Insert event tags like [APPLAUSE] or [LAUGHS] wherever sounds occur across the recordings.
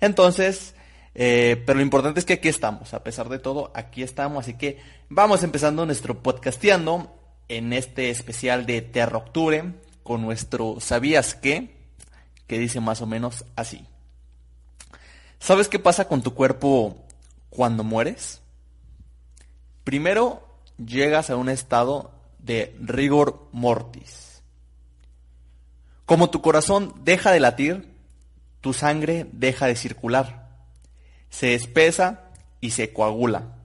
Entonces, eh, pero lo importante es que aquí estamos, a pesar de todo, aquí estamos, así que vamos empezando nuestro podcasteando en este especial de Terra Octubre con nuestro ¿Sabías qué? que dice más o menos así. ¿Sabes qué pasa con tu cuerpo cuando mueres? Primero llegas a un estado de rigor mortis. Como tu corazón deja de latir, tu sangre deja de circular, se espesa y se coagula.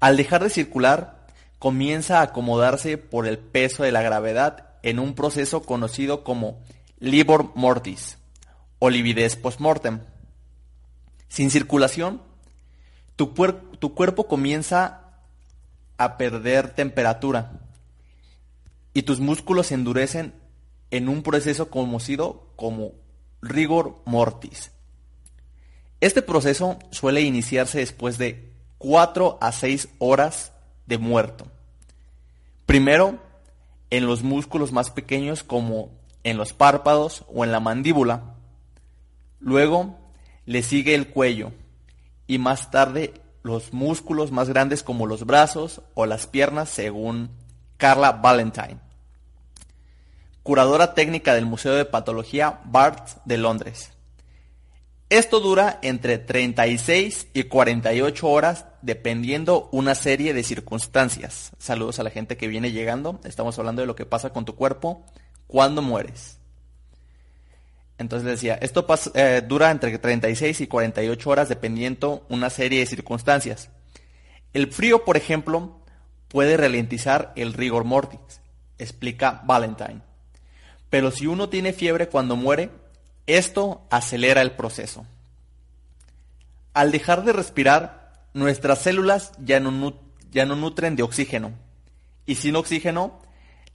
Al dejar de circular, comienza a acomodarse por el peso de la gravedad en un proceso conocido como livor mortis o lividez postmortem. Sin circulación, tu, tu cuerpo comienza a perder temperatura y tus músculos se endurecen en un proceso conocido como rigor mortis. Este proceso suele iniciarse después de 4 a 6 horas de muerto. Primero, en los músculos más pequeños como en los párpados o en la mandíbula. Luego le sigue el cuello y más tarde los músculos más grandes como los brazos o las piernas según Carla Valentine, curadora técnica del Museo de Patología Barts de Londres. Esto dura entre 36 y 48 horas dependiendo una serie de circunstancias. Saludos a la gente que viene llegando. Estamos hablando de lo que pasa con tu cuerpo cuando mueres. Entonces decía, esto eh, dura entre 36 y 48 horas dependiendo una serie de circunstancias. El frío, por ejemplo, puede ralentizar el rigor mortis, explica Valentine. Pero si uno tiene fiebre cuando muere, esto acelera el proceso. Al dejar de respirar, nuestras células ya no, ya no nutren de oxígeno. Y sin oxígeno,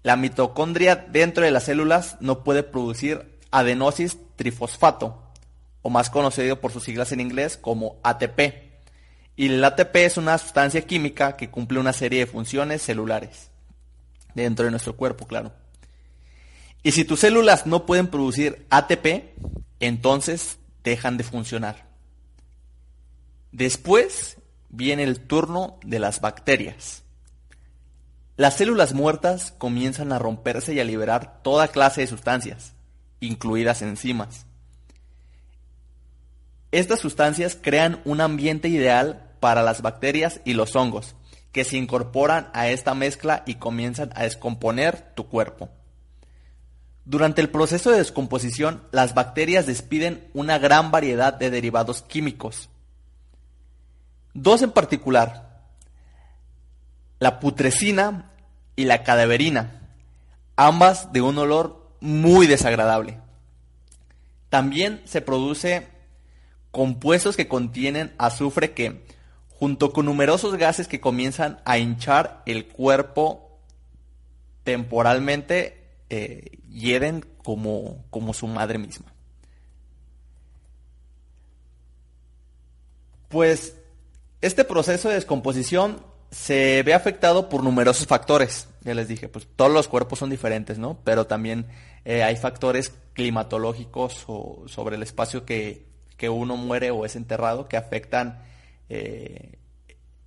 la mitocondria dentro de las células no puede producir adenosis trifosfato, o más conocido por sus siglas en inglés como ATP. Y el ATP es una sustancia química que cumple una serie de funciones celulares dentro de nuestro cuerpo, claro. Y si tus células no pueden producir ATP, entonces dejan de funcionar. Después viene el turno de las bacterias. Las células muertas comienzan a romperse y a liberar toda clase de sustancias, incluidas enzimas. Estas sustancias crean un ambiente ideal para las bacterias y los hongos, que se incorporan a esta mezcla y comienzan a descomponer tu cuerpo. Durante el proceso de descomposición, las bacterias despiden una gran variedad de derivados químicos. Dos en particular, la putrescina y la cadaverina, ambas de un olor muy desagradable. También se produce compuestos que contienen azufre que, junto con numerosos gases que comienzan a hinchar el cuerpo temporalmente, eh, hieren como, como su madre misma. Pues este proceso de descomposición se ve afectado por numerosos factores. Ya les dije, pues todos los cuerpos son diferentes, ¿no? Pero también eh, hay factores climatológicos o sobre el espacio que, uno muere o es enterrado que afectan eh,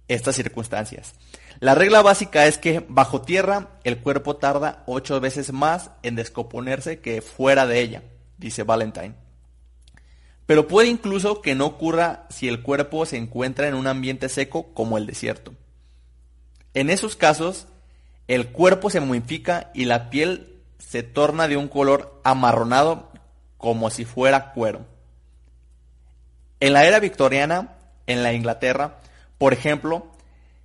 estas circunstancias. La regla básica es que bajo tierra el cuerpo tarda ocho veces más en descomponerse que fuera de ella, dice Valentine. Pero puede incluso que no ocurra si el cuerpo se encuentra en un ambiente seco como el desierto. En esos casos, el cuerpo se momifica y la piel se torna de un color amarronado como si fuera cuero. En la era victoriana, en la Inglaterra, por ejemplo,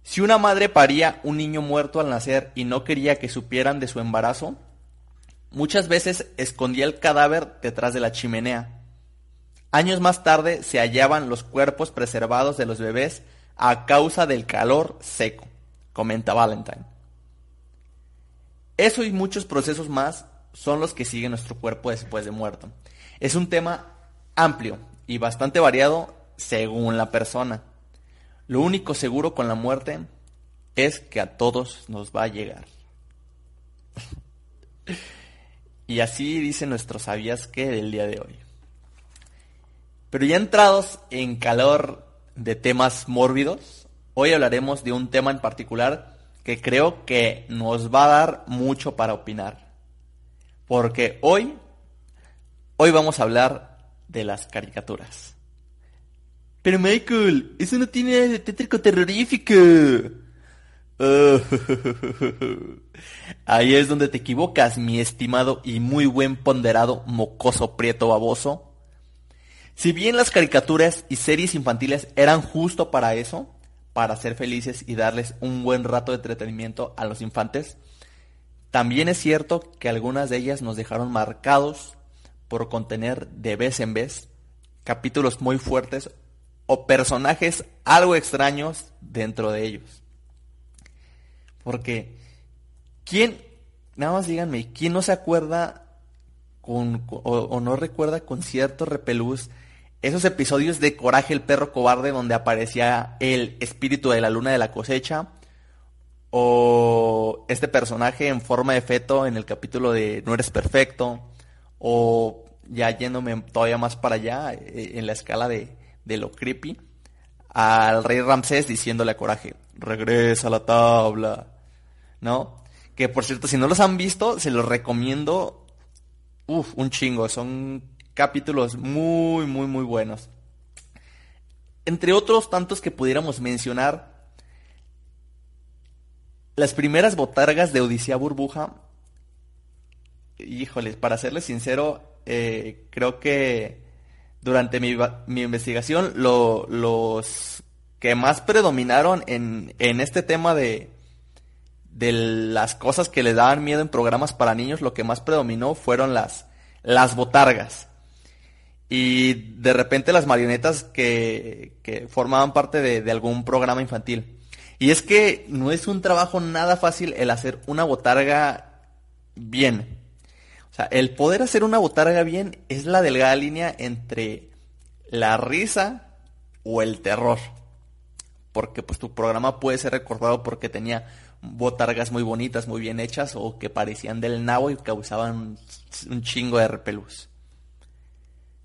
si una madre paría un niño muerto al nacer y no quería que supieran de su embarazo, muchas veces escondía el cadáver detrás de la chimenea. Años más tarde se hallaban los cuerpos preservados de los bebés a causa del calor seco, comenta Valentine. Eso y muchos procesos más son los que sigue nuestro cuerpo después de muerto. Es un tema amplio y bastante variado según la persona. Lo único seguro con la muerte es que a todos nos va a llegar. y así dice nuestro sabías que del día de hoy. Pero ya entrados en calor de temas mórbidos, hoy hablaremos de un tema en particular que creo que nos va a dar mucho para opinar. Porque hoy, hoy vamos a hablar de las caricaturas. Pero Michael, eso no tiene nada de tétrico terrorífico. [LAUGHS] Ahí es donde te equivocas, mi estimado y muy buen ponderado mocoso prieto baboso. Si bien las caricaturas y series infantiles eran justo para eso, para ser felices y darles un buen rato de entretenimiento a los infantes, también es cierto que algunas de ellas nos dejaron marcados por contener de vez en vez capítulos muy fuertes o personajes algo extraños dentro de ellos. Porque, ¿quién, nada más díganme, quién no se acuerda con, o, no recuerda con cierto repelús esos episodios de Coraje el perro cobarde donde aparecía el espíritu de la luna de la cosecha? O este personaje en forma de feto en el capítulo de No eres perfecto. O ya yéndome todavía más para allá eh, en la escala de, de lo creepy. Al rey Ramsés diciéndole a Coraje, regresa a la tabla. ¿no? Que por cierto, si no los han visto, se los recomiendo. Uf, un chingo. Son capítulos muy, muy, muy buenos. Entre otros tantos que pudiéramos mencionar, las primeras botargas de Odisea Burbuja, híjoles, para serles sincero, eh, creo que durante mi, investigación los que más predominaron en, en este tema de, de las cosas que le daban miedo en programas para niños, lo que más predominó fueron las, las botargas. Y de repente las marionetas que, que formaban parte de, de, algún programa infantil. Y es que no es un trabajo nada fácil el hacer una botarga bien. Sea, el poder hacer una botarga bien es la delgada línea entre la risa o el terror. Porque pues tu programa puede ser recordado porque tenía botargas muy bonitas, muy bien hechas o que parecían del nabo y causaban un chingo de repelús.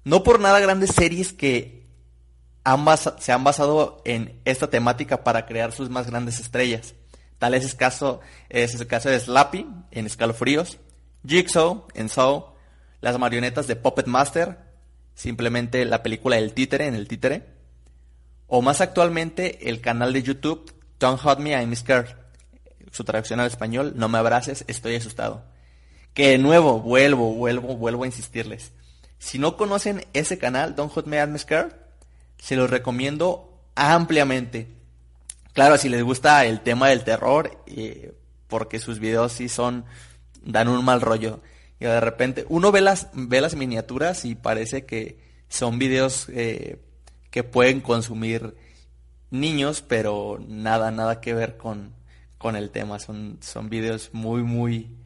No por nada grandes series que se han basado en esta temática para crear sus más grandes estrellas. Tal es el caso, es el caso de Slappy en Escalofríos, Jigsaw en Saw, las marionetas de Puppet Master, simplemente la película El Títere en El Títere, o más actualmente el canal de YouTube Don't Hurt Me, I'm Scared su traducción al español, no me abraces, estoy asustado. Que de nuevo, vuelvo, vuelvo, vuelvo a insistirles. Si no conocen ese canal, Don't Hot Me I'm Scared, se los recomiendo ampliamente. Claro, si les gusta el tema del terror, eh, porque sus videos sí son, dan un mal rollo. Y de repente, uno ve las, ve las miniaturas y parece que son videos eh, que pueden consumir niños, pero nada, nada que ver con, con el tema. Son, son videos muy, muy,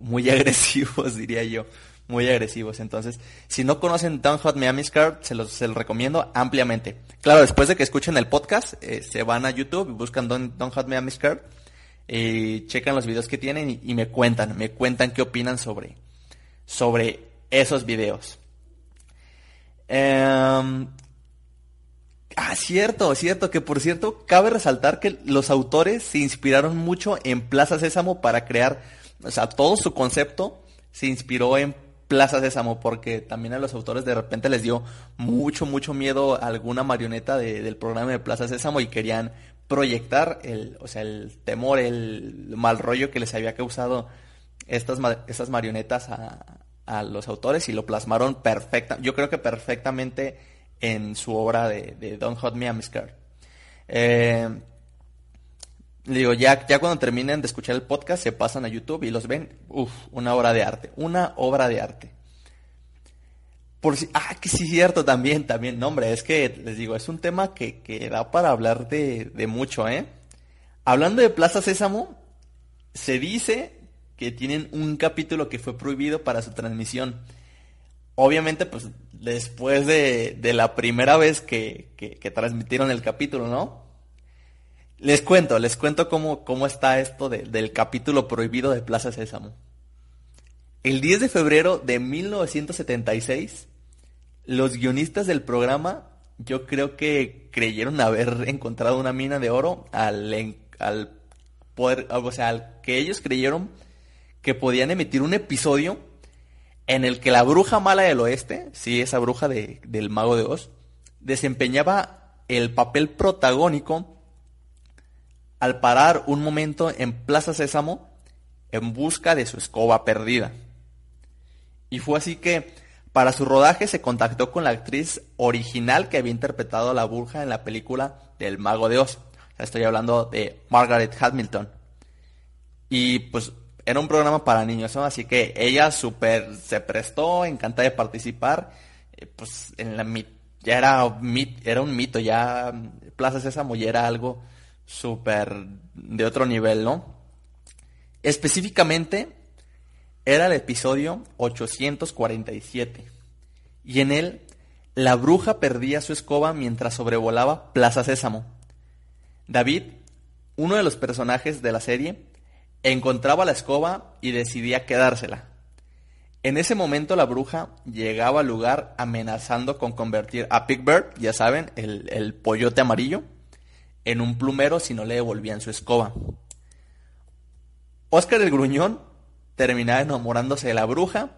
muy [LAUGHS] agresivos, diría yo. Muy agresivos. Entonces, si no conocen Don't Hot Miami Card, se los, se recomiendo ampliamente. Claro, después de que escuchen el podcast, eh, se van a YouTube y buscan Don't, Don't Hot Miami Card y checan los videos que tienen y, me cuentan, me cuentan qué opinan sobre, sobre esos videos. Em, Ah, cierto, cierto, que por cierto, cabe resaltar que los autores se inspiraron mucho en Plaza Sésamo para crear, o sea, todo su concepto se inspiró en Plaza Sésamo, porque también a los autores de repente les dio mucho, mucho miedo alguna marioneta del programa de Plaza Sésamo y querían proyectar el, o sea, el temor, el mal rollo que les había causado estas, estas marionetas a, a los autores y lo plasmaron perfecta, yo creo que perfectamente en su obra de, Don't Hot Me, I'm Scared. Eh, digo, ya, ya cuando terminen de escuchar el podcast, se pasan a YouTube y los ven. Uf, una obra de arte. Una obra de arte. Por si, ah, que sí, cierto, también, también. No, hombre, es que les digo, es un tema que, que da para hablar de, de mucho, ¿eh? Hablando de Plaza Sésamo, se dice que tienen un capítulo que fue prohibido para su transmisión. Obviamente, pues después de, de la primera vez que, que, transmitieron el capítulo, ¿no? Les cuento, les cuento cómo, cómo está esto del capítulo prohibido de Plaza Sésamo. El 10 de febrero de 1976, los guionistas del programa yo creo que creyeron haber encontrado una mina de oro al, al poder, o sea, al que ellos creyeron que podían emitir un episodio en el que la bruja mala del oeste, sí, esa bruja de, del mago de Oz, desempeñaba el papel protagónico al parar un momento en Plaza Sésamo en busca de su escoba perdida. Y fue así que para su rodaje se contactó con la actriz original que había interpretado a la bruja en la película del Mago de Oz. estoy hablando de Margaret Hamilton. Y pues era un programa para niños, así que ella súper se prestó, encantada de participar. Eh, pues en la ya era, era un mito, ya Plaza Sésamo ya era algo súper de otro nivel, ¿no? Específicamente, era el episodio 847. Y en él, la bruja perdía su escoba mientras sobrevolaba Plaza Sésamo. David, uno de los personajes de la serie, encontraba la escoba y decidía quedársela. En ese momento la bruja llegaba al lugar amenazando con convertir a Big Bird, ya saben, el, el pollote amarillo, en un plumero si no le devolvían su escoba. Oscar el Gruñón terminaba enamorándose de la bruja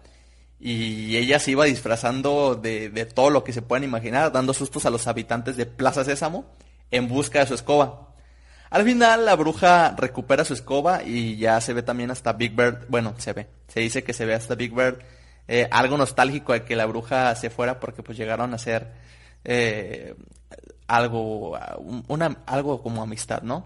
y ella se iba disfrazando de, de, todo lo que se puedan imaginar, dando sustos a los habitantes de Plaza Sésamo en busca de su escoba. Al final la bruja recupera su escoba y ya se ve también hasta Big Bird, bueno, se ve, se dice que se ve hasta Big Bird, eh, algo nostálgico de que la bruja se fuera porque pues llegaron a ser eh, algo, una, algo como amistad, ¿no?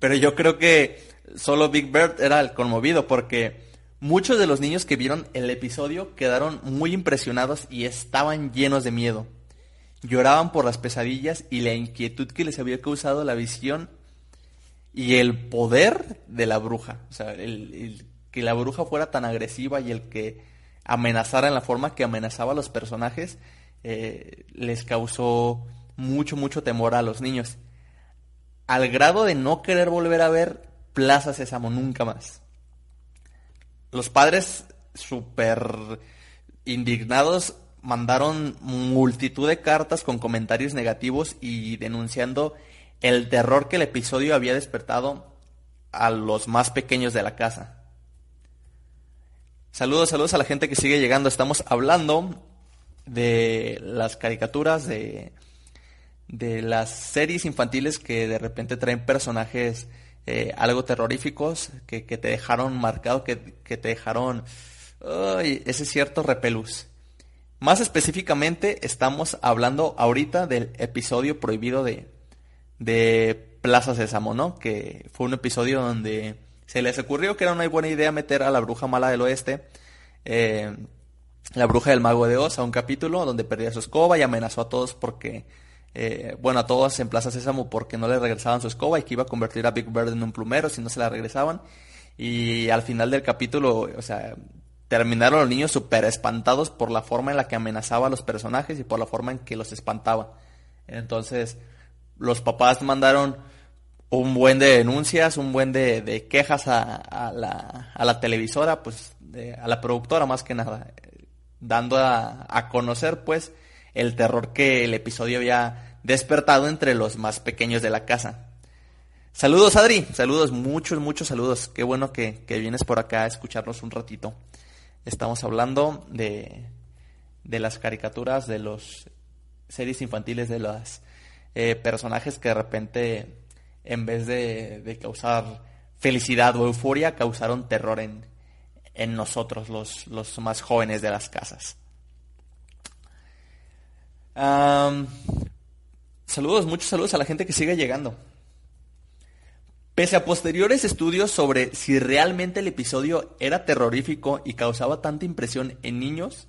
Pero yo creo que solo Big Bird era el conmovido porque muchos de los niños que vieron el episodio quedaron muy impresionados y estaban llenos de miedo. Lloraban por las pesadillas y la inquietud que les había causado la visión y el poder de la bruja. O sea, el, que la bruja fuera tan agresiva y el que amenazara en la forma que amenazaba a los personajes eh, les causó mucho, mucho temor a los niños. Al grado de no querer volver a ver Plaza Sésamo nunca más. Los padres súper indignados mandaron multitud de cartas con comentarios negativos y denunciando el terror que el episodio había despertado a los más pequeños de la casa. Saludos, saludos a la gente que sigue llegando. Estamos hablando de las caricaturas, de, de las series infantiles que de repente traen personajes eh, algo terroríficos que, te dejaron marcado, que, te dejaron ese cierto repelús. Más específicamente estamos hablando ahorita del episodio prohibido de, de Plaza Sésamo, ¿no? Que fue un episodio donde se les ocurrió que era una buena idea meter a la bruja mala del oeste, eh, la bruja del mago de Oz, a un capítulo donde perdía su escoba y amenazó a todos porque eh, bueno, a todos en Plaza Sésamo porque no le regresaban su escoba y que iba a convertir a Big Bird en un plumero si no se la regresaban. Y al final del capítulo, o sea, terminaron los niños súper espantados por la forma en la que amenazaba a los personajes y por la forma en que los espantaba. Entonces, los papás mandaron un buen de denuncias, un buen de, quejas a, la, a, la, televisora, pues a la productora más que nada, dando a, a conocer pues el terror que el episodio había despertado entre los más pequeños de la casa. Saludos Adri, saludos, muchos, muchos saludos. Qué bueno que, vienes por acá a escucharnos un ratito. Estamos hablando de, de las caricaturas, de los series infantiles, de los eh, personajes que de repente, en vez de, de, causar felicidad o euforia, causaron terror en, en nosotros, los, los más jóvenes de las casas saludos, muchos saludos a la gente que sigue llegando. Pese a posteriores estudios sobre si realmente el episodio era terrorífico y causaba tanta impresión en niños,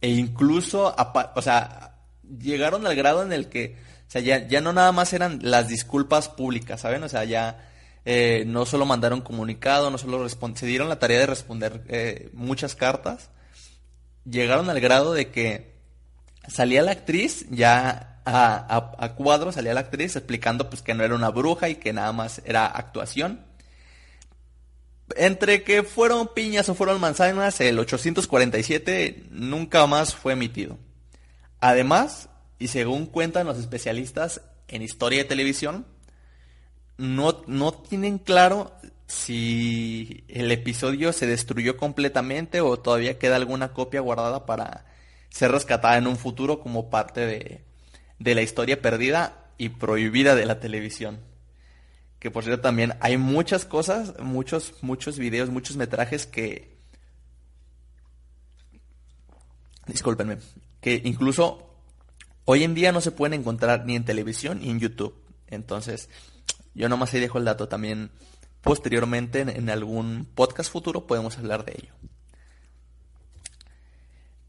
e incluso, o sea, llegaron al grado en el que, o sea, ya, no nada más eran las disculpas públicas, ¿saben? O sea, ya eh, no solo mandaron comunicado, no solo se dieron la tarea de responder eh, muchas cartas, llegaron al grado de que salía la actriz ya a, cuadro, salía la actriz explicando pues que no era una bruja y que nada más era actuación. entre que fueron piñas o fueron manzanas, el 847 nunca más fue emitido. Además, y según cuentan los especialistas en historia de televisión, no, no tienen claro si el episodio se destruyó completamente o todavía queda alguna copia guardada para ser rescatada en un futuro como parte de, de la historia perdida y prohibida de la televisión. Que por cierto también hay muchas cosas, muchos, muchos videos, muchos metrajes que... Discúlpenme. Que incluso hoy en día no se pueden encontrar ni en televisión ni en YouTube. Entonces, yo nomás ahí dejo el dato también. Posteriormente, en, algún podcast futuro, podemos hablar de ello.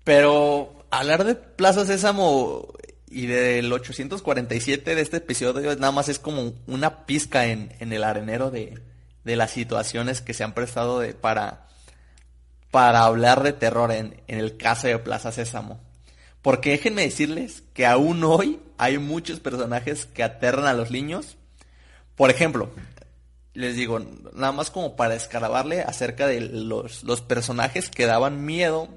Pero hablar de Plaza Sésamo y del 847 de este episodio nada más es como una pizca en, el arenero de, las situaciones que se han prestado de, para, para hablar de terror en, en el caso de Plaza Sésamo. Porque déjenme decirles que aún hoy hay muchos personajes que aterran a los niños. Por ejemplo, les digo, nada más como para escarabarle acerca de los, los personajes que daban miedo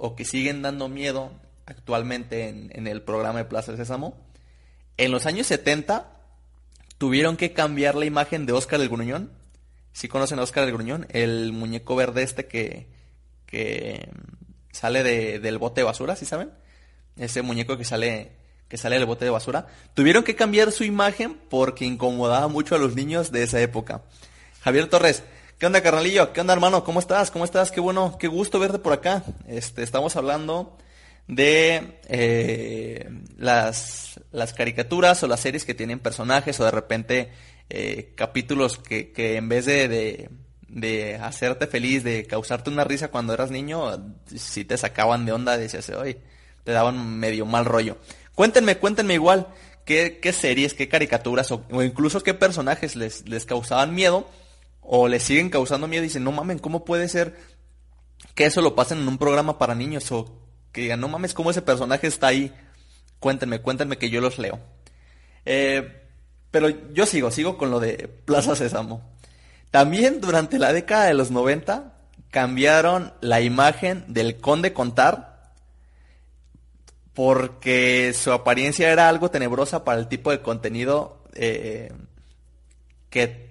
o que siguen dando miedo actualmente en, el programa de Plaza Sésamo. En los años 70 tuvieron que cambiar la imagen de Oscar el Gruñón. Si conocen a Oscar el Gruñón, el muñeco verde este que, que sale del bote de basura, ¿sí saben? Ese muñeco que sale que sale del bote de basura. Tuvieron que cambiar su imagen porque incomodaba mucho a los niños de esa época. Javier Torres, ¿qué onda carnalillo? ¿Qué onda hermano? ¿Cómo estás? ¿Cómo estás? Qué bueno, qué gusto verte por acá. Este, estamos hablando de eh, las, las caricaturas o las series que tienen personajes o de repente eh, capítulos que, que en vez de, de, hacerte feliz, de causarte una risa cuando eras niño, si te sacaban de onda, decías, oye, te daban medio mal rollo. Cuéntenme, cuéntenme igual qué, qué series, qué caricaturas o, incluso qué personajes les, les causaban miedo o les siguen causando miedo y dicen, no mamen, ¿cómo puede ser que eso lo pasen en un programa para niños o que digan, no mames, ¿cómo ese personaje está ahí? Cuéntenme, cuéntenme que yo los leo. Eh, pero yo sigo, sigo con lo de Plaza Sésamo. También durante la década de los 90 cambiaron la imagen del conde Contar porque su apariencia era algo tenebrosa para el tipo de contenido eh, que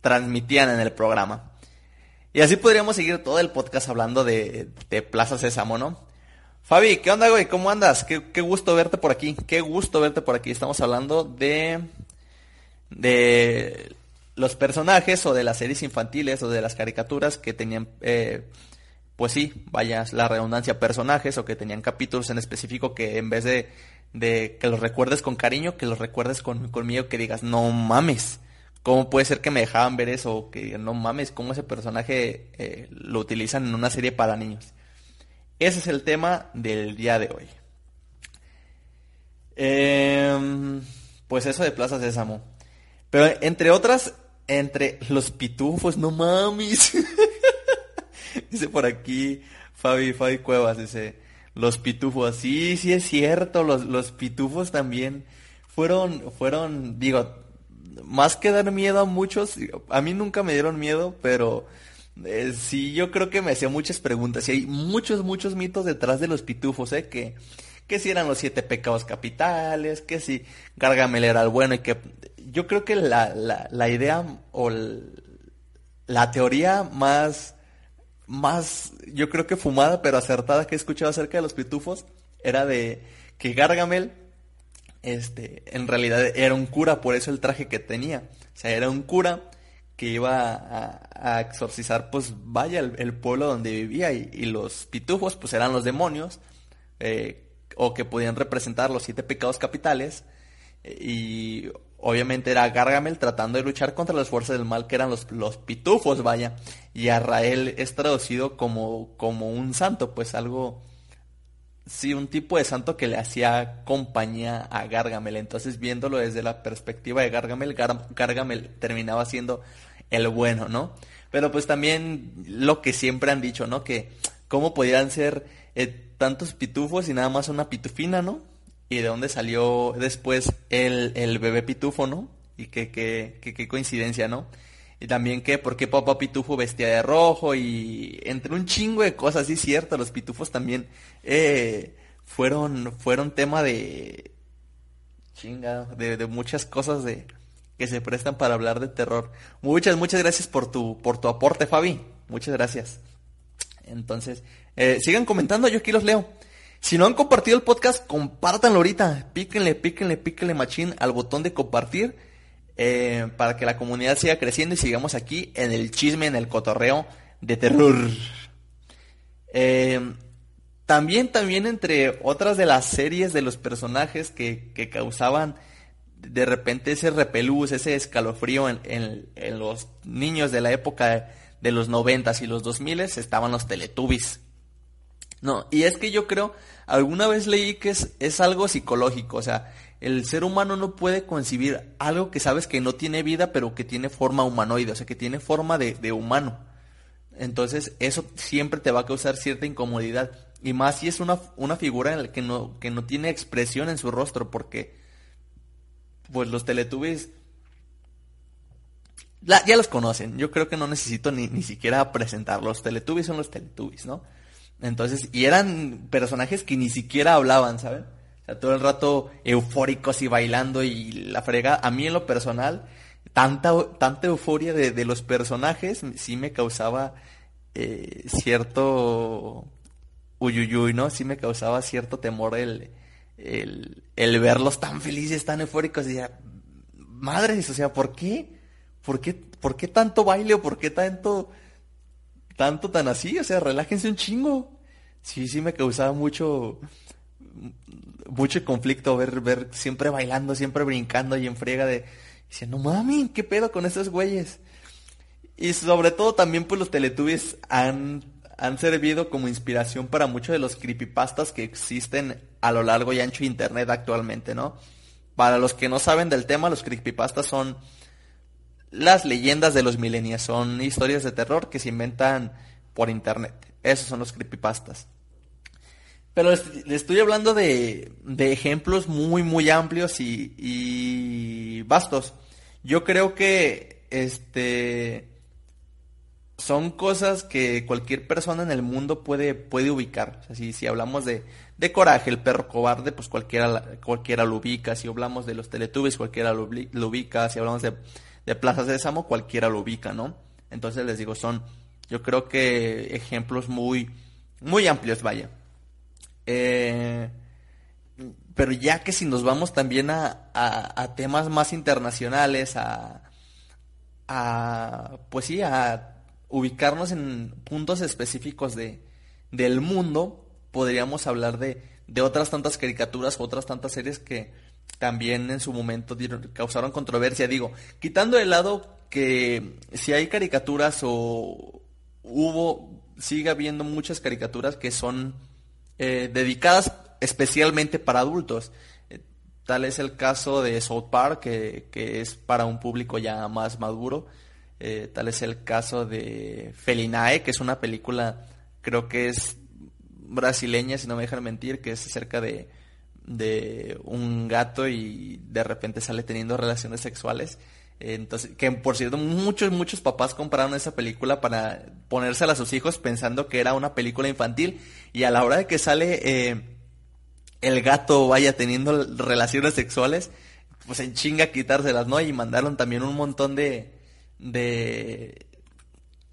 transmitían en el programa. Y así podríamos seguir todo el podcast hablando de, de Plaza Sésamo, ¿no? Fabi, ¿qué onda, güey? ¿Cómo andas? Qué, gusto verte por aquí. Qué gusto verte por aquí. Estamos hablando de. de los personajes o de las series infantiles o de las caricaturas que tenían. Eh, pues sí, vaya la redundancia, personajes o que tenían capítulos en específico que en vez de, de que los recuerdes con cariño, que los recuerdes con, miedo, que digas, no mames. ¿Cómo puede ser que me dejaban ver eso? Que no mames, ¿cómo ese personaje eh, lo utilizan en una serie para niños? Ese es el tema del día de hoy. Em, pues eso de Plaza Sésamo. Pero entre otras, entre los pitufos, no mames. [LAUGHS] dice por aquí Fabi, Fabi Cuevas, dice, los pitufos. Sí, sí es cierto, los, los pitufos también fueron, fueron, digo, más que dar miedo a muchos, a mí nunca me dieron miedo, pero eh, sí, yo creo que me hacía muchas preguntas y hay muchos, muchos mitos detrás de los pitufos, ¿eh? Que, que si eran los siete pecados capitales, que si Gargamel era el bueno y que yo creo que la, la, la idea o la teoría más, más, yo creo que fumada pero acertada que he escuchado acerca de los pitufos era de que Gargamel, este, en realidad era un cura, por eso el traje que tenía. O sea, era un cura que iba a, exorcizar, pues vaya, el, pueblo donde vivía y, los pitufos, pues eran los demonios, eh, o que podían representar los siete pecados capitales, y obviamente era Gargamel tratando de luchar contra las fuerzas del mal que eran los, los pitufos, vaya, y Arrael es traducido como, como un santo, pues algo, sí, un tipo de santo que le hacía compañía a Gargamel, entonces viéndolo desde la perspectiva de Gargamel, Gargamel terminaba siendo el bueno, ¿no? Pero pues también lo que siempre han dicho, ¿no? Que cómo podían ser eh, tantos pitufos y nada más una pitufina, ¿no? Y de dónde salió después el, el bebé pitufo, ¿no? Y qué, qué, qué, qué coincidencia, ¿no? Y también que por qué Papá Pitufo vestía de rojo y entre un chingo de cosas, sí cierto, los pitufos también eh, fueron, fueron tema de chinga, de, de muchas cosas de que se prestan para hablar de terror. Muchas, muchas gracias por tu, por tu aporte, Fabi. Muchas gracias. Entonces, eh, sigan comentando, yo aquí los leo. Si no han compartido el podcast, compártanlo ahorita. Píquenle, píquenle, píquenle machín al botón de compartir eh, para que la comunidad siga creciendo y sigamos aquí en el chisme, en el cotorreo de terror. Eh, también, también entre otras de las series de los personajes que, que causaban de repente ese repelús, ese escalofrío en, en, los niños de la época de los noventas y los dos miles estaban los teletubbies. No, y es que yo creo, alguna vez leí que es, es algo psicológico, o sea, el ser humano no puede concebir algo que sabes que no tiene vida, pero que tiene forma humanoide, o sea, que tiene forma de, de humano. Entonces, eso siempre te va a causar cierta incomodidad. Y más si es una, una figura en la que no, que no tiene expresión en su rostro, porque pues los Teletubbies ya los conocen. Yo creo que no necesito ni, ni siquiera presentarlos. Los Teletubbies son los Teletubbies, ¿no? Entonces, y eran personajes que ni siquiera hablaban, ¿saben? Todo el rato eufóricos y bailando y la frega. A mí en lo personal, tanta, tanta euforia de, los personajes sí me causaba eh, cierto uyuyuy, ¿no? Sí me causaba cierto temor el, el, el verlos tan felices, tan eufóricos. Y ya, madres, o sea, ¿por qué? ¿Por qué, por qué tanto baile o por qué tanto tanto tan así, o sea, relájense un chingo. Sí, sí me causaba mucho mucho conflicto ver ver siempre bailando, siempre brincando y en friega de diciendo, "Mami, ¿qué pedo con esos güeyes?" Y sobre todo también pues los Teletubbies han han servido como inspiración para muchos de los creepypastas que existen a lo largo y ancho de internet actualmente, ¿no? Para los que no saben del tema, los creepypastas son las leyendas de los millennials son historias de terror que se inventan por internet. Esos son los creepypastas. Pero les, estoy hablando de, de, ejemplos muy, muy amplios y, y, vastos. Yo creo que este son cosas que cualquier persona en el mundo puede, puede ubicar. O sea, si, hablamos de, de Coraje, el perro cobarde, pues cualquiera, cualquiera lo ubica. Si hablamos de los Teletubbies, cualquiera lo, lo ubica. Si hablamos de de Plaza Sésamo, cualquiera lo ubica, ¿no? Entonces les digo, son, yo creo que ejemplos muy, muy amplios, vaya. Eh, pero ya que si nos vamos también a, a, temas más internacionales, a, a, pues sí, a ubicarnos en puntos específicos de, del mundo, podríamos hablar de, de otras tantas caricaturas, otras tantas series que, también en su momento causaron controversia. Digo, quitando de lado que si hay caricaturas o hubo, sigue habiendo muchas caricaturas que son eh, dedicadas especialmente para adultos. Eh, tal es el caso de South Park, que, que es para un público ya más maduro. Eh, tal es el caso de Felinae, que es una película, creo que es brasileña, si no me dejan mentir, que es acerca de de un gato y de repente sale teniendo relaciones sexuales. Entonces, que por cierto, muchos, muchos papás compraron esa película para ponérsela a sus hijos pensando que era una película infantil y a la hora de que sale eh, el gato vaya teniendo relaciones sexuales, pues en chinga quitárselas, ¿no? Y mandaron también un montón de, de,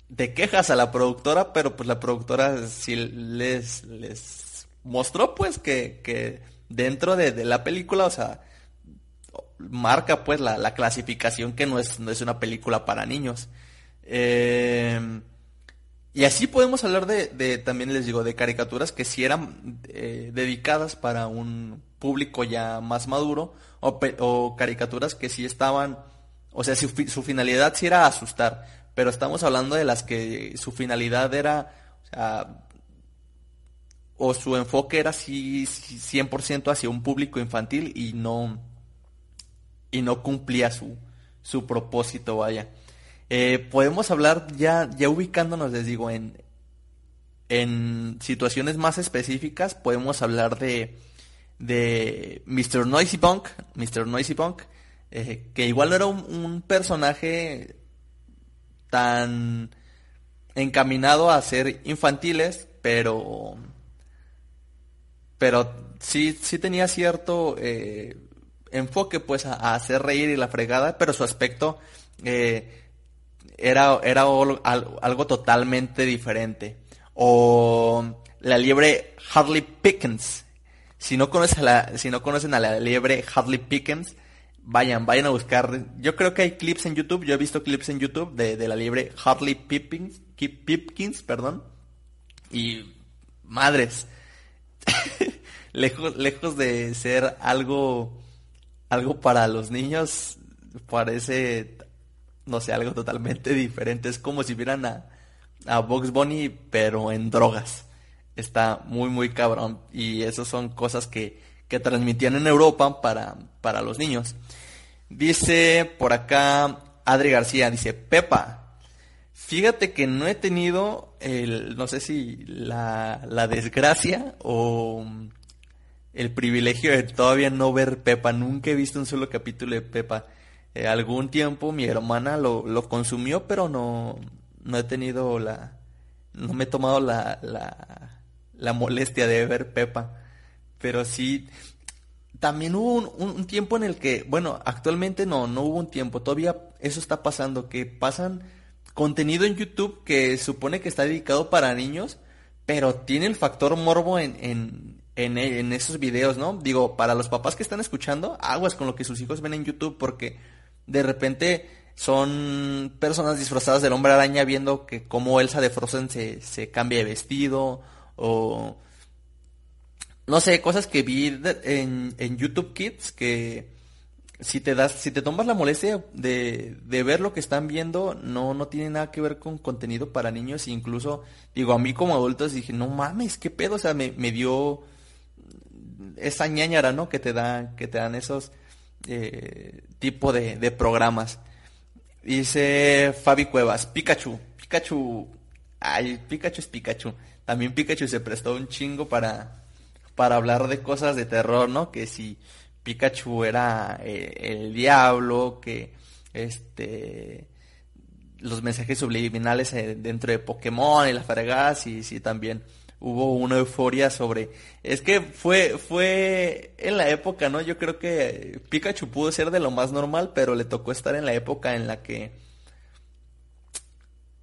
de quejas a la productora, pero pues la productora sí les, les mostró pues que, que dentro de, la película, o sea, marca pues la, clasificación que no es, no es una película para niños. Eh, y así podemos hablar de, también les digo, de caricaturas que sí eran eh, dedicadas para un público ya más maduro, o, caricaturas que sí estaban, o sea, su, su finalidad sí era asustar, pero estamos hablando de las que su finalidad era, o sea, o su enfoque era así 100% hacia un público infantil y no y no cumplía su, su propósito, vaya. Eh, podemos hablar ya, ya ubicándonos, les digo, en, en situaciones más específicas, podemos hablar de, de Mr. Noisy Punk, Mr. Noisy Punk, eh, que igual no era un, personaje tan encaminado a ser infantiles, pero pero sí sí tenía cierto eh, enfoque pues a, hacer reír y la fregada, pero su aspecto era, era algo, totalmente diferente. O la liebre Harley Pickens. Si no, conocen a la, si no conocen a la liebre Harley Pickens, vayan, vayan a buscar. Yo creo que hay clips en YouTube, yo he visto clips en YouTube de, de la liebre Harley Pippins, Pipkins, perdón. Y madres, [LAUGHS] lejos, lejos de ser algo, algo para los niños, parece no sé, algo totalmente [LAUGHS] diferente. Es como si vieran a, a Bunny, pero en drogas. Está muy, muy cabrón. Y esas son cosas que, que transmitían en Europa para, para los niños. Dice por acá Adri García, dice, Pepa, fíjate que no he tenido el, no sé si la, la desgracia o el privilegio de todavía no ver Pepa. Nunca he visto un solo capítulo de Pepa. Eh, algún tiempo mi hermana lo, lo, consumió, pero no, no he tenido la, no me he tomado la, la, la molestia de ver Pepa. Pero sí, también hubo un, un, tiempo en el que, bueno, actualmente no, no hubo un tiempo, todavía eso está pasando, que pasan contenido en YouTube que supone que está dedicado para niños, pero tiene el factor morbo en, en, en, en esos videos, ¿no? Digo, para los papás que están escuchando, aguas con lo que sus hijos ven en YouTube, porque de repente son personas disfrazadas del hombre araña viendo que como Elsa de Frozen se, se cambia de vestido o no sé, cosas que vi en, en YouTube Kids que si te das, si te tomas la molestia de, de ver lo que están viendo, no, no tiene nada que ver con contenido para niños. incluso, digo, a mí como adultos dije, no mames, qué pedo, o sea, me, me dio esa ñañara, ¿no? Que te dan, que te dan esos, eh, tipo de, programas. Dice Fabi Cuevas, Pikachu, Pikachu, ay, Pikachu es Pikachu. También Pikachu se prestó un chingo para, para hablar de cosas de terror, ¿no? Que si Pikachu era eh, el diablo, que este los mensajes subliminales eh, dentro de Pokémon y las fregadas y sí también hubo una euforia sobre es que fue fue en la época no yo creo que Pikachu pudo ser de lo más normal pero le tocó estar en la época en la que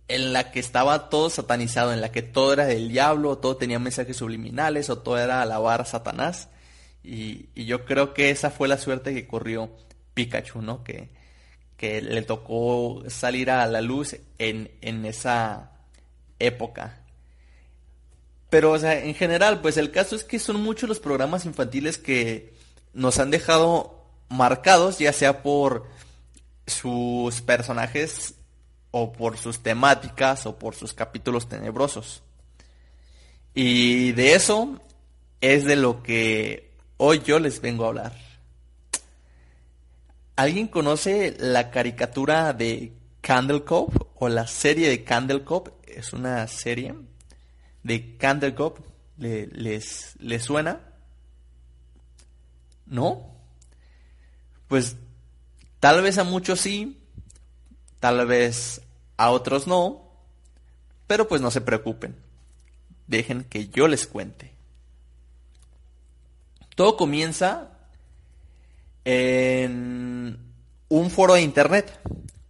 en la que estaba todo satanizado en la que todo era del diablo todo tenía mensajes subliminales o todo era alabar a Satanás. Y, y yo creo que esa fue la suerte que corrió Pikachu no que que le tocó salir a la luz en, en esa época pero, o sea, en general, pues el caso es que son muchos los programas infantiles que nos han dejado marcados, ya sea por sus personajes o por sus temáticas o por sus capítulos tenebrosos. Y de eso es de lo que hoy yo les vengo a hablar. ¿Alguien conoce la caricatura de Candle Cove o la serie de Candle Cove? Es una serie de Candle ¿le, les, suena? ¿No? Pues tal vez a muchos sí, tal vez a otros no, pero pues no se preocupen. Dejen que yo les cuente. Todo comienza en un foro de internet,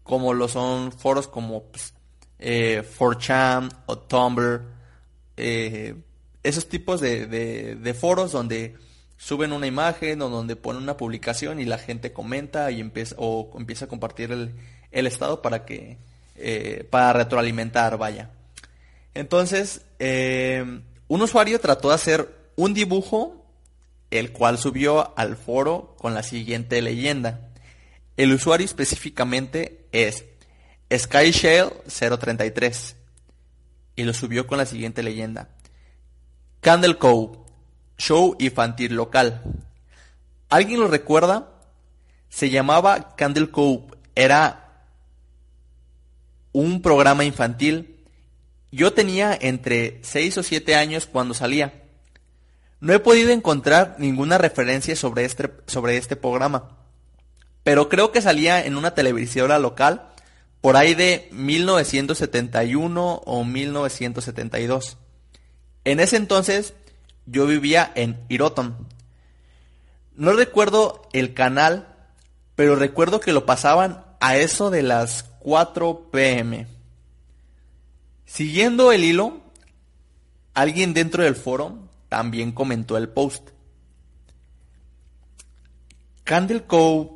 como lo son foros como pues, eh, 4chan o Tumblr eh, esos tipos de, de, foros donde suben una imagen o donde ponen una publicación y la gente comenta y empieza o empieza a compartir el, estado para que eh, para retroalimentar vaya. Entonces eh, un usuario trató de hacer un dibujo el cual subió al foro con la siguiente leyenda. El usuario específicamente es SkyShale033 y lo subió con la siguiente leyenda. Candle Cove, show infantil local. ¿Alguien lo recuerda? Se llamaba Candle Cove, era un programa infantil. Yo tenía entre 6 o 7 años cuando salía. No he podido encontrar ninguna referencia sobre este, sobre este programa, pero creo que salía en una televisora local por ahí de 1971 o 1972. En ese entonces yo vivía en Iroton. No recuerdo el canal, pero recuerdo que lo pasaban a eso de las 4 pm. Siguiendo el hilo, alguien dentro del foro también comentó el post. Candle Cove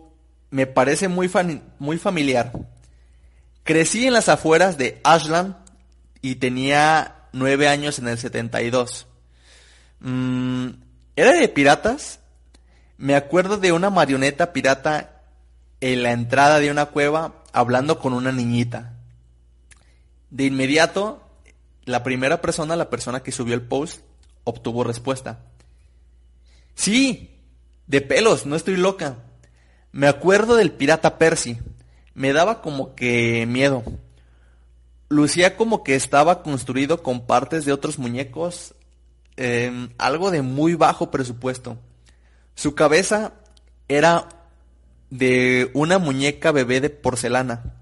me parece muy, muy familiar. Crecí en las afueras de Ashland y tenía nueve años en el 72. Mm, ¿Era de piratas? Me acuerdo de una marioneta pirata en la entrada de una cueva hablando con una niñita. De inmediato, la primera persona, la persona que subió el post, obtuvo respuesta. Sí, de pelos, no estoy loca. Me acuerdo del pirata Percy. Me daba como que miedo. Lucía como que estaba construido con partes de otros muñecos, em, algo de muy bajo presupuesto. Su cabeza era de una muñeca bebé de porcelana,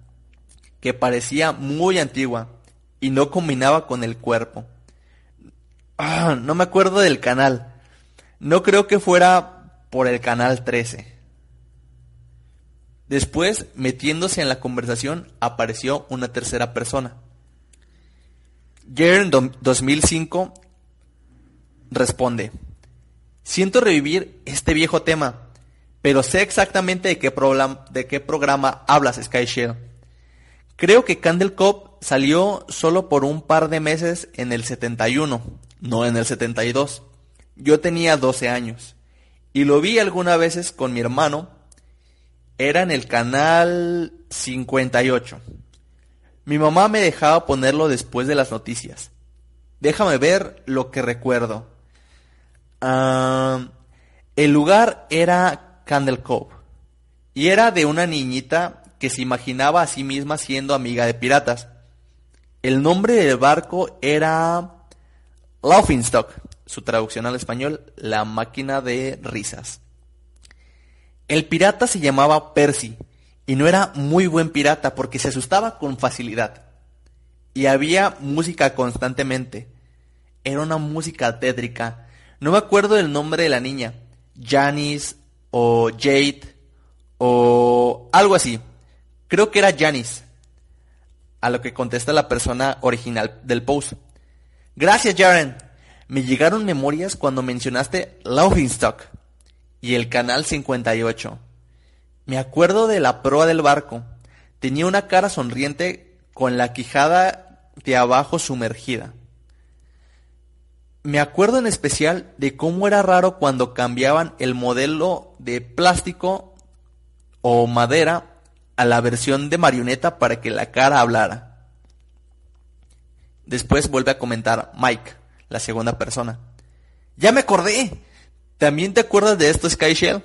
que parecía muy antigua y no combinaba con el cuerpo. Ah, no me acuerdo del canal. No creo que fuera por el canal 13. Después, metiéndose en la conversación, apareció una tercera persona. Jern 2005 responde, siento revivir este viejo tema, pero sé exactamente de qué, de qué programa hablas, Sky Creo que Candle Cop salió solo por un par de meses en el 71, no en el 72. Yo tenía 12 años y lo vi algunas veces con mi hermano era en el canal 58. Mi mamá me dejaba ponerlo después de las noticias. Déjame ver lo que recuerdo. Ah, el lugar era Candle Cove y era de una niñita que se imaginaba a sí misma siendo amiga de piratas. El nombre del barco era Laughingstock, su traducción al español, la máquina de risas. El pirata se llamaba Percy y no era muy buen pirata porque se asustaba con facilidad. Y había música constantemente. Era una música tétrica. No me acuerdo del nombre de la niña. Janice o Jade o algo así. Creo que era Janice. A lo que contesta la persona original del post. Gracias, Jaren. Me llegaron memorias cuando mencionaste Laughingstock y el canal 58. Me acuerdo de la proa del barco. Tenía una cara sonriente con la quijada de abajo sumergida. Me acuerdo en especial de cómo era raro cuando cambiaban el modelo de plástico o madera a la versión de marioneta para que la cara hablara. Después vuelve a comentar Mike, la segunda persona. Ya me acordé. ¿También te acuerdas de esto, Sky Shell?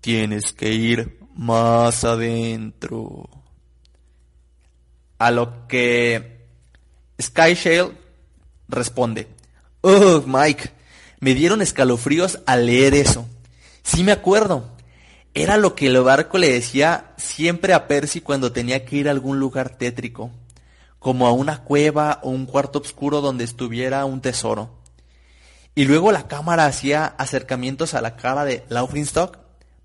Tienes que ir más adentro. A lo que Sky Shell responde. Oh, Mike, me dieron escalofríos al leer eso. Sí me acuerdo. Era lo que el barco le decía siempre a Percy cuando tenía que ir a algún lugar tétrico, como a una cueva o un cuarto oscuro donde estuviera un tesoro. Y luego la cámara hacía acercamientos a la cara de Laughingstock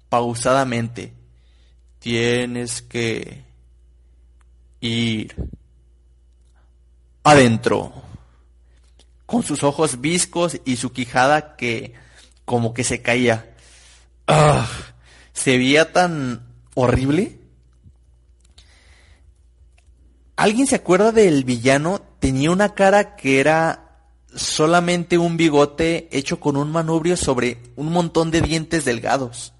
pausadamente. Tienes que ir adentro. Con sus ojos viscos y su quijada que como que se caía. Ah, se veía tan horrible. ¿Alguien se acuerda del villano? Tenía una cara que era solamente un bigote hecho con un manubrio sobre un montón de dientes delgados.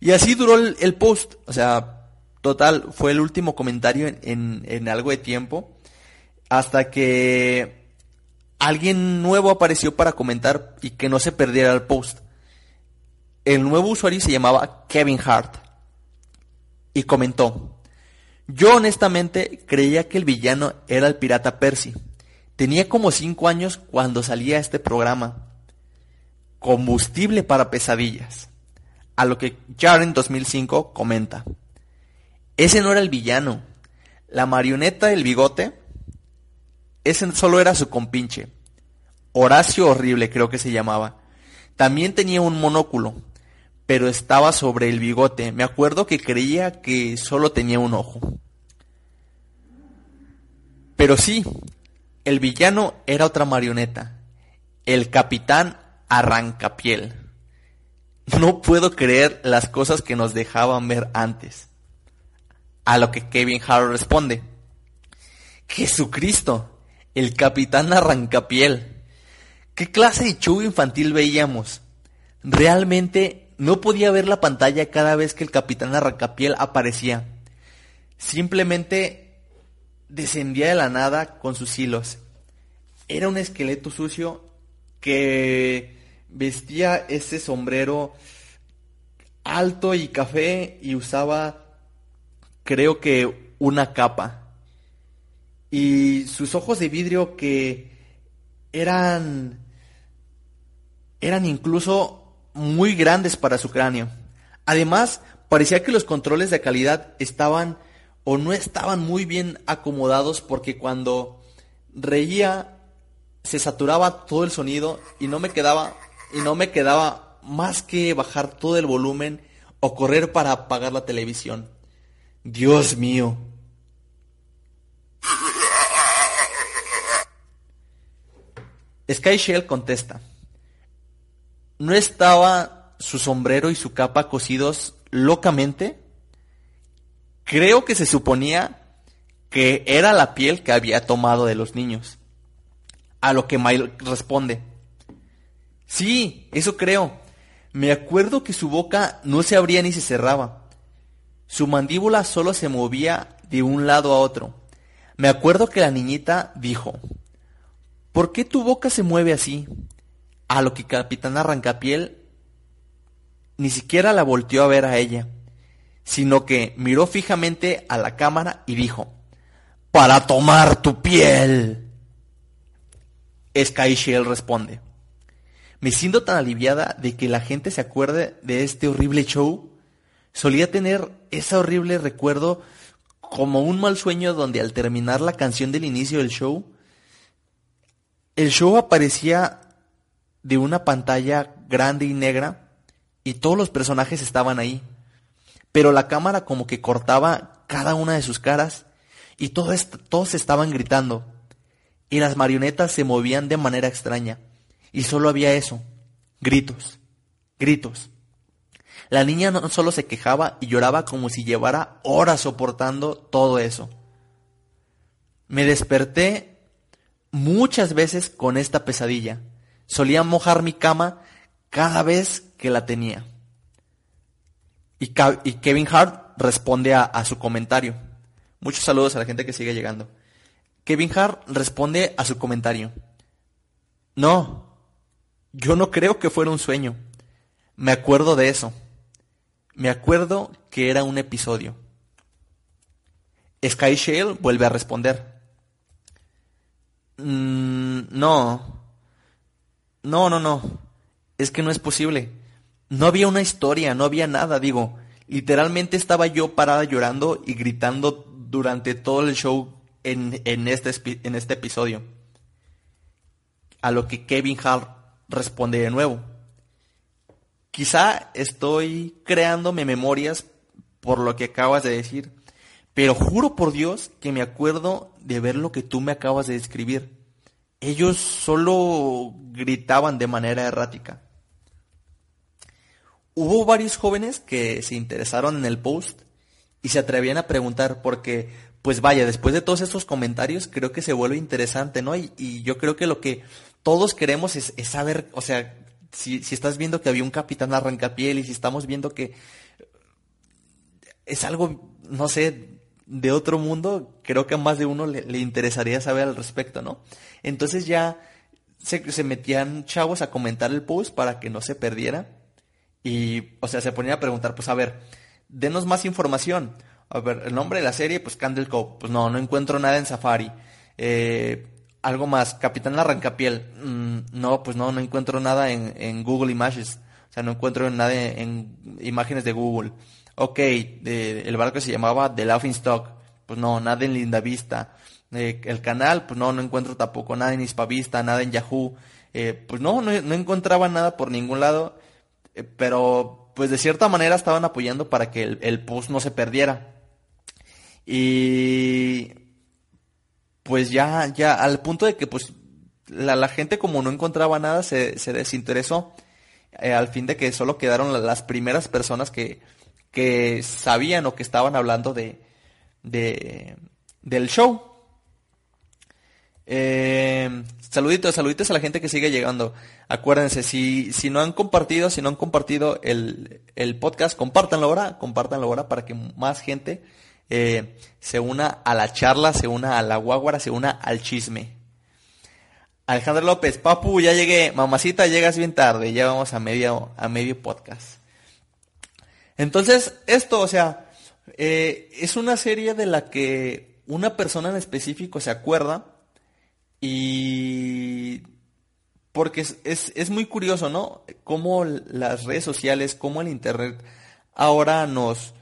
Y así duró el, post, o sea, total, fue el último comentario en, algo de tiempo, hasta que alguien nuevo apareció para comentar y que no se perdiera el post. El nuevo usuario se llamaba Kevin Hart y comentó, yo honestamente creía que el villano era el pirata Percy Tenía como cinco años cuando salía este programa. Combustible para pesadillas. A lo que Jaren 2005 comenta. Ese no era el villano. La marioneta del bigote, ese solo era su compinche. Horacio Horrible creo que se llamaba. También tenía un monóculo, pero estaba sobre el bigote. Me acuerdo que creía que solo tenía un ojo. Pero sí, el villano era otra marioneta, el capitán Arrancapiel. No puedo creer las cosas que nos dejaban ver antes. A lo que Kevin Hart responde, Jesucristo, el capitán Arrancapiel. ¿Qué clase de show infantil veíamos? Realmente no podía ver la pantalla cada vez que el capitán Arrancapiel aparecía. Simplemente descendía de la nada con sus hilos. Era un esqueleto sucio que vestía ese sombrero alto y café y usaba creo que una capa. Y sus ojos de vidrio que eran eran incluso muy grandes para su cráneo. Además, parecía que los controles de calidad estaban o no estaban muy bien acomodados porque cuando reía se saturaba todo el sonido y no me quedaba y no me quedaba más que bajar todo el volumen o correr para apagar la televisión. Dios mío. Sky Shell contesta. ¿No estaba su sombrero y su capa cosidos locamente? Creo que se suponía que era la piel que había tomado de los niños. A lo que Mike responde. Sí, eso creo. Me acuerdo que su boca no se abría ni se cerraba. Su mandíbula solo se movía de un lado a otro. Me acuerdo que la niñita dijo, ¿por qué tu boca se mueve así? A lo que Capitán Arrancapiel ni siquiera la volteó a ver a ella sino que miró fijamente a la cámara y dijo, para tomar tu piel. Sky Shell responde, me siento tan aliviada de que la gente se acuerde de este horrible show. Solía tener ese horrible recuerdo como un mal sueño donde al terminar la canción del inicio del show, el show aparecía de una pantalla grande y negra y todos los personajes estaban ahí pero la cámara como que cortaba cada una de sus caras y todos estaban gritando y las marionetas se movían de manera extraña y solo había eso, gritos, gritos. La niña no solo se quejaba y lloraba como si llevara horas soportando todo eso. Me desperté muchas veces con esta pesadilla. Solía mojar mi cama cada vez que la tenía. Y, Kevin Hart responde a, su comentario. Muchos saludos a la gente que sigue llegando. Kevin Hart responde a su comentario. No, yo no creo que fuera un sueño. Me acuerdo de eso. Me acuerdo que era un episodio. Sky Shale vuelve a responder. Mm, no. No, no, no. Es que no es posible. No había una historia, no había nada, digo. Literalmente estaba yo parada llorando y gritando durante todo el show en, en, este, en este episodio. A lo que Kevin Hart responde de nuevo. Quizá estoy creándome memorias por lo que acabas de decir, pero juro por Dios que me acuerdo de ver lo que tú me acabas de describir. Ellos solo gritaban de manera errática hubo varios jóvenes que se interesaron en el post y se atrevían a preguntar porque, pues vaya, después de todos estos comentarios creo que se vuelve interesante, ¿no? Y, yo creo que lo que todos queremos es, saber, o sea, si, si, estás viendo que había un capitán arrancapiel y si estamos viendo que es algo, no sé, de otro mundo, creo que a más de uno le, le interesaría saber al respecto, ¿no? Entonces ya se, se metían chavos a comentar el post para que no se perdiera y, o sea, se ponía a preguntar, pues a ver, denos más información. A ver, el nombre de la serie, pues Candle Cove. Pues no, no encuentro nada en Safari. Eh, algo más, Capitán Arrancapiel. Mm, no, pues no, no encuentro nada en, en, Google Images. O sea, no encuentro nada en, imágenes de Google. Ok, el barco se llamaba The Laughing Stock. pues no, nada en Linda Vista. Eh, el canal, pues no, no encuentro tampoco nada en Hispavista, nada en Yahoo. Eh, pues no, no, encontraba nada por ningún lado. Eh, pero pues de cierta manera estaban apoyando para que el, post no se perdiera. Y pues ya, ya, al punto de que pues la, gente como no encontraba nada se, se desinteresó. al fin de que solo quedaron las primeras personas que, que sabían o que estaban hablando de, de del show. Eh, saluditos, saluditos a la gente que sigue llegando. Acuérdense, si, si no han compartido, si no han compartido el, el podcast, compártanlo ahora, compártanlo ahora para que más gente eh, se una a la charla, se una a la guaguara, se una al chisme. Alejandro López, papu, ya llegué, mamacita, llegas bien tarde, ya vamos a medio, a medio podcast. Entonces, esto, o sea, eh, es una serie de la que una persona en específico se acuerda y porque es, muy curioso, ¿no? Cómo las redes sociales, cómo el Internet ahora nos,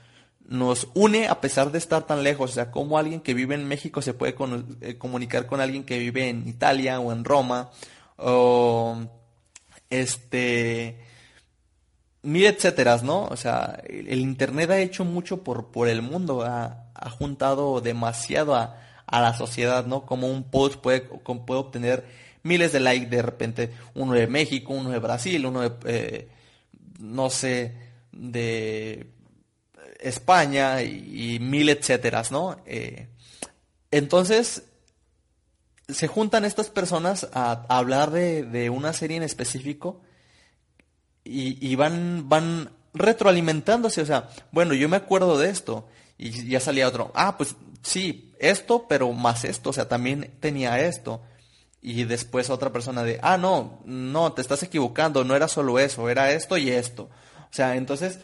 nos une a pesar de estar tan lejos. O sea, cómo alguien que vive en México se puede eh, comunicar con alguien que vive en Italia o en Roma. O este mil etcéteras, ¿no? O sea, el, Internet ha hecho mucho por, por el mundo, ha, ha juntado demasiado a, a la sociedad, ¿no? Como un post puede, puede obtener miles de likes de repente, uno de México, uno de Brasil, uno de, eh, no sé, de España y, mil etcéteras, ¿no? Eh, entonces, se juntan estas personas a, hablar de, una serie en específico y, y, van, van retroalimentándose, o sea, bueno, yo me acuerdo de esto y ya salía otro, ah, pues sí, esto, pero más esto, o sea, también tenía esto. Y después otra persona de, ah, no, no, te estás equivocando, no era solo eso, era esto y esto. O sea, entonces,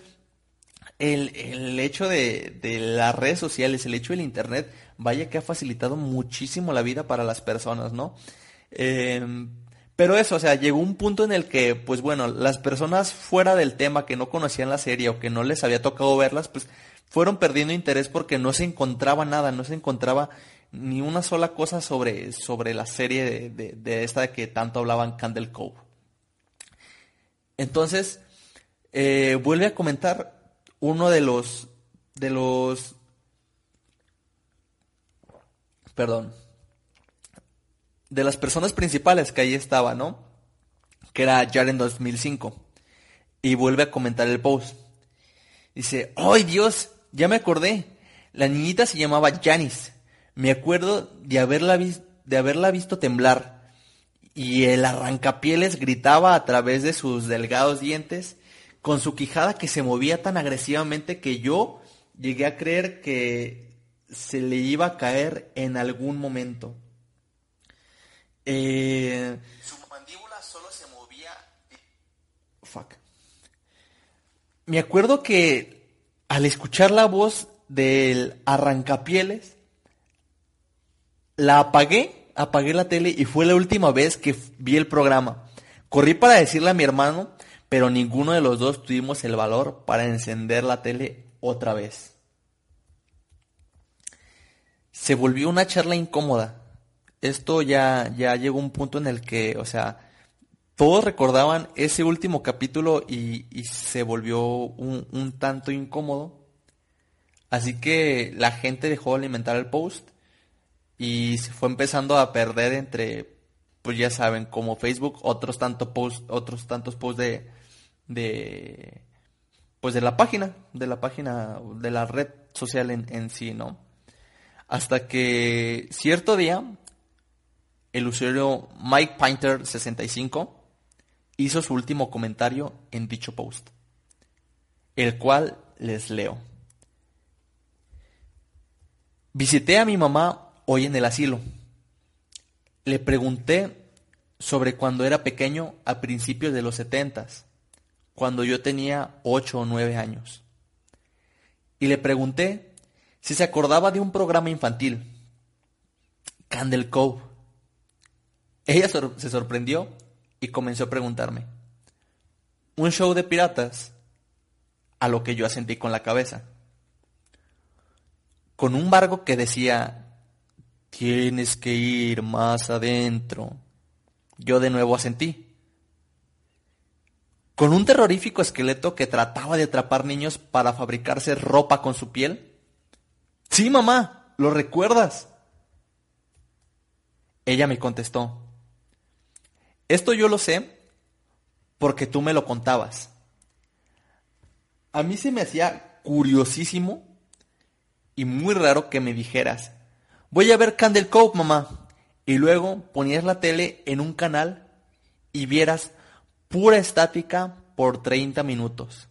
el, hecho de, las redes sociales, el hecho del Internet, vaya que ha facilitado muchísimo la vida para las personas, ¿no? Em, pero eso, o sea, llegó un punto en el que, pues bueno, las personas fuera del tema que no conocían la serie o que no les había tocado verlas, pues fueron perdiendo interés porque no se encontraba nada, no se encontraba ni una sola cosa sobre, sobre la serie de, esta de que tanto hablaban Candle Cove. Entonces, eh, vuelve a comentar uno de los, de los, perdón, de las personas principales que ahí estaba, ¿no? Que era Jaren 2005. Y vuelve a comentar el post. Dice, ¡ay Dios! Ya me acordé. La niñita se llamaba Janice. Me acuerdo de haberla, de haberla visto temblar. Y el arrancapieles gritaba a través de sus delgados dientes, con su quijada que se movía tan agresivamente que yo llegué a creer que se le iba a caer en algún momento. Eh, su mandíbula solo se movía. Fuck. Me acuerdo que al escuchar la voz del arrancapieles, la apagué, apagué la tele y fue la última vez que vi el programa. Corrí para decirle a mi hermano, pero ninguno de los dos tuvimos el valor para encender la tele otra vez. Se volvió una charla incómoda. Esto ya, ya llegó a un punto en el que, o sea, todos recordaban ese último capítulo y, se volvió un, tanto incómodo. Así que la gente dejó de alimentar el post y se fue empezando a perder entre, pues ya saben, como Facebook, otros, tanto post, otros tantos posts de, de, pues de la página, de la página, de la red social en, en sí, ¿no? Hasta que cierto día, el usuario Mike Painter 65 hizo su último comentario en dicho post, el cual les leo. Visité a mi mamá hoy en el asilo. Le pregunté sobre cuando era pequeño a principios de los setentas, cuando yo tenía ocho o nueve años. Y le pregunté si se acordaba de un programa infantil, Candle Cove. Ella se sorprendió y comenzó a preguntarme, ¿un show de piratas? A lo que yo asentí con la cabeza. con un barco que decía, tienes que ir más adentro. Yo de nuevo asentí. Con un terrorífico esqueleto que trataba de atrapar niños para fabricarse ropa con su piel. Sí, mamá, ¿lo recuerdas? Ella me contestó, esto yo lo sé porque tú me lo contabas. A mí se me hacía curiosísimo y muy raro que me dijeras, voy a ver Candle Cove, mamá. Y luego ponías la tele en un canal y vieras pura estática por 30 minutos.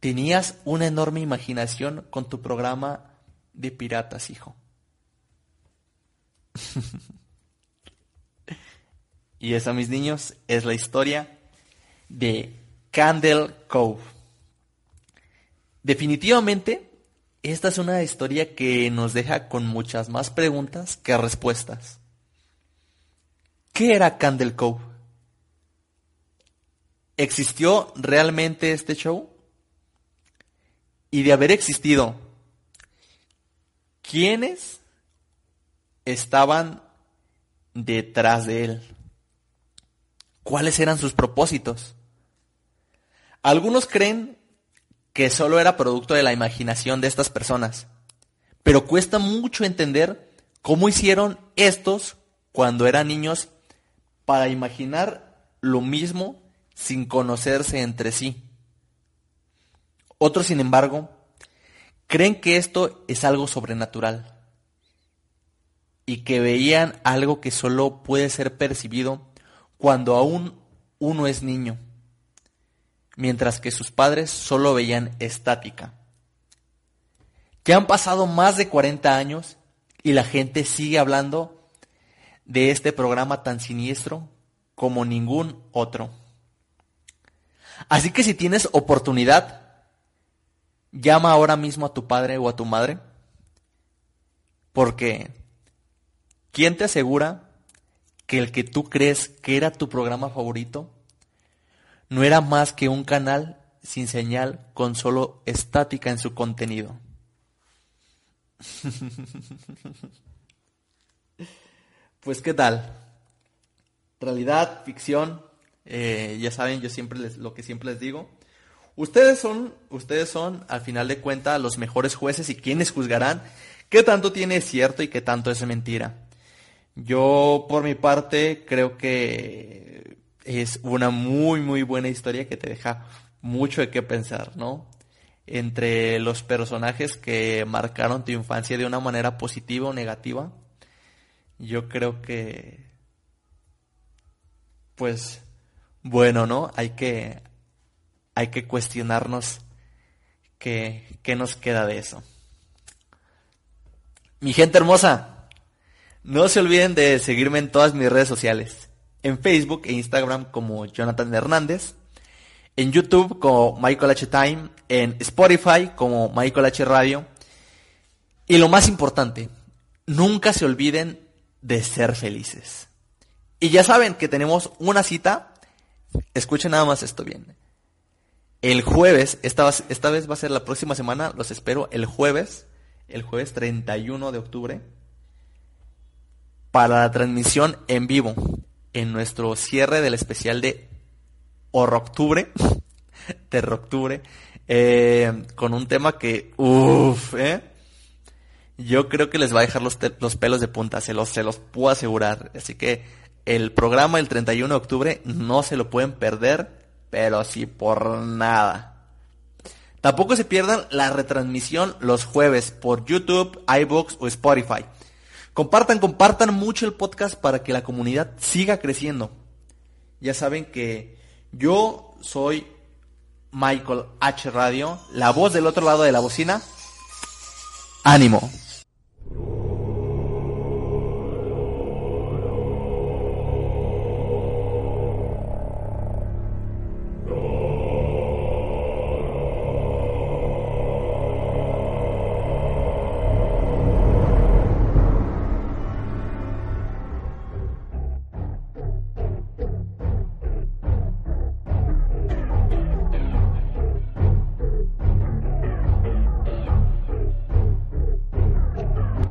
Tenías una enorme imaginación con tu programa de piratas, hijo. [LAUGHS] y esa, mis niños, es la historia de Candle Cove. Definitivamente, esta es una historia que nos deja con muchas más preguntas que respuestas. ¿Qué era Candle Cove? ¿Existió realmente este show? Y de haber existido, ¿quiénes estaban detrás de él? ¿Cuáles eran sus propósitos? Algunos creen que solo era producto de la imaginación de estas personas, pero cuesta mucho entender cómo hicieron estos cuando eran niños para imaginar lo mismo sin conocerse entre sí. Otros, sin embargo, creen que esto es algo sobrenatural y que veían algo que solo puede ser percibido cuando aún uno es niño mientras que sus padres solo veían estática. Ya han pasado más de 40 años y la gente sigue hablando de este programa tan siniestro como ningún otro. Así que si tienes oportunidad, llama ahora mismo a tu padre o a tu madre, porque ¿quién te asegura que el que tú crees que era tu programa favorito no era más que un canal sin señal con solo estática en su contenido. [LAUGHS] pues qué tal. Realidad, ficción, eh, ya saben, yo siempre les, lo que siempre les digo. Ustedes son, ustedes son, al final de cuentas, los mejores jueces y quienes juzgarán qué tanto tiene cierto y qué tanto es mentira. Yo, por mi parte, creo que es una muy, muy buena historia que te deja mucho de qué pensar, ¿no? Entre los personajes que marcaron tu infancia de una manera positiva o negativa, yo creo que, pues, bueno, ¿no? Hay que, hay que cuestionarnos qué, qué nos queda de eso. Mi gente hermosa, no se olviden de seguirme en todas mis redes sociales en Facebook e Instagram como Jonathan Hernández, en YouTube como Michael H. Time, en Spotify como Michael H. Radio. Y lo más importante, nunca se olviden de ser felices. Y ya saben que tenemos una cita, escuchen nada más esto bien. El jueves, esta, esta vez va a ser la próxima semana, los espero el jueves, el jueves 31 de octubre, para la transmisión en vivo en nuestro cierre del especial de Horroctubre, [LAUGHS] Terroctubre, eh, con un tema que, uff, eh, yo creo que les va a dejar los, los pelos de punta, se los, se los puedo asegurar. Así que el programa el 31 de octubre no se lo pueden perder, pero sí por nada. Tampoco se pierdan la retransmisión los jueves por YouTube, iBooks o Spotify. Compartan, compartan mucho el podcast para que la comunidad siga creciendo. Ya saben que yo soy Michael H. Radio, la voz del otro lado de la bocina. Ánimo.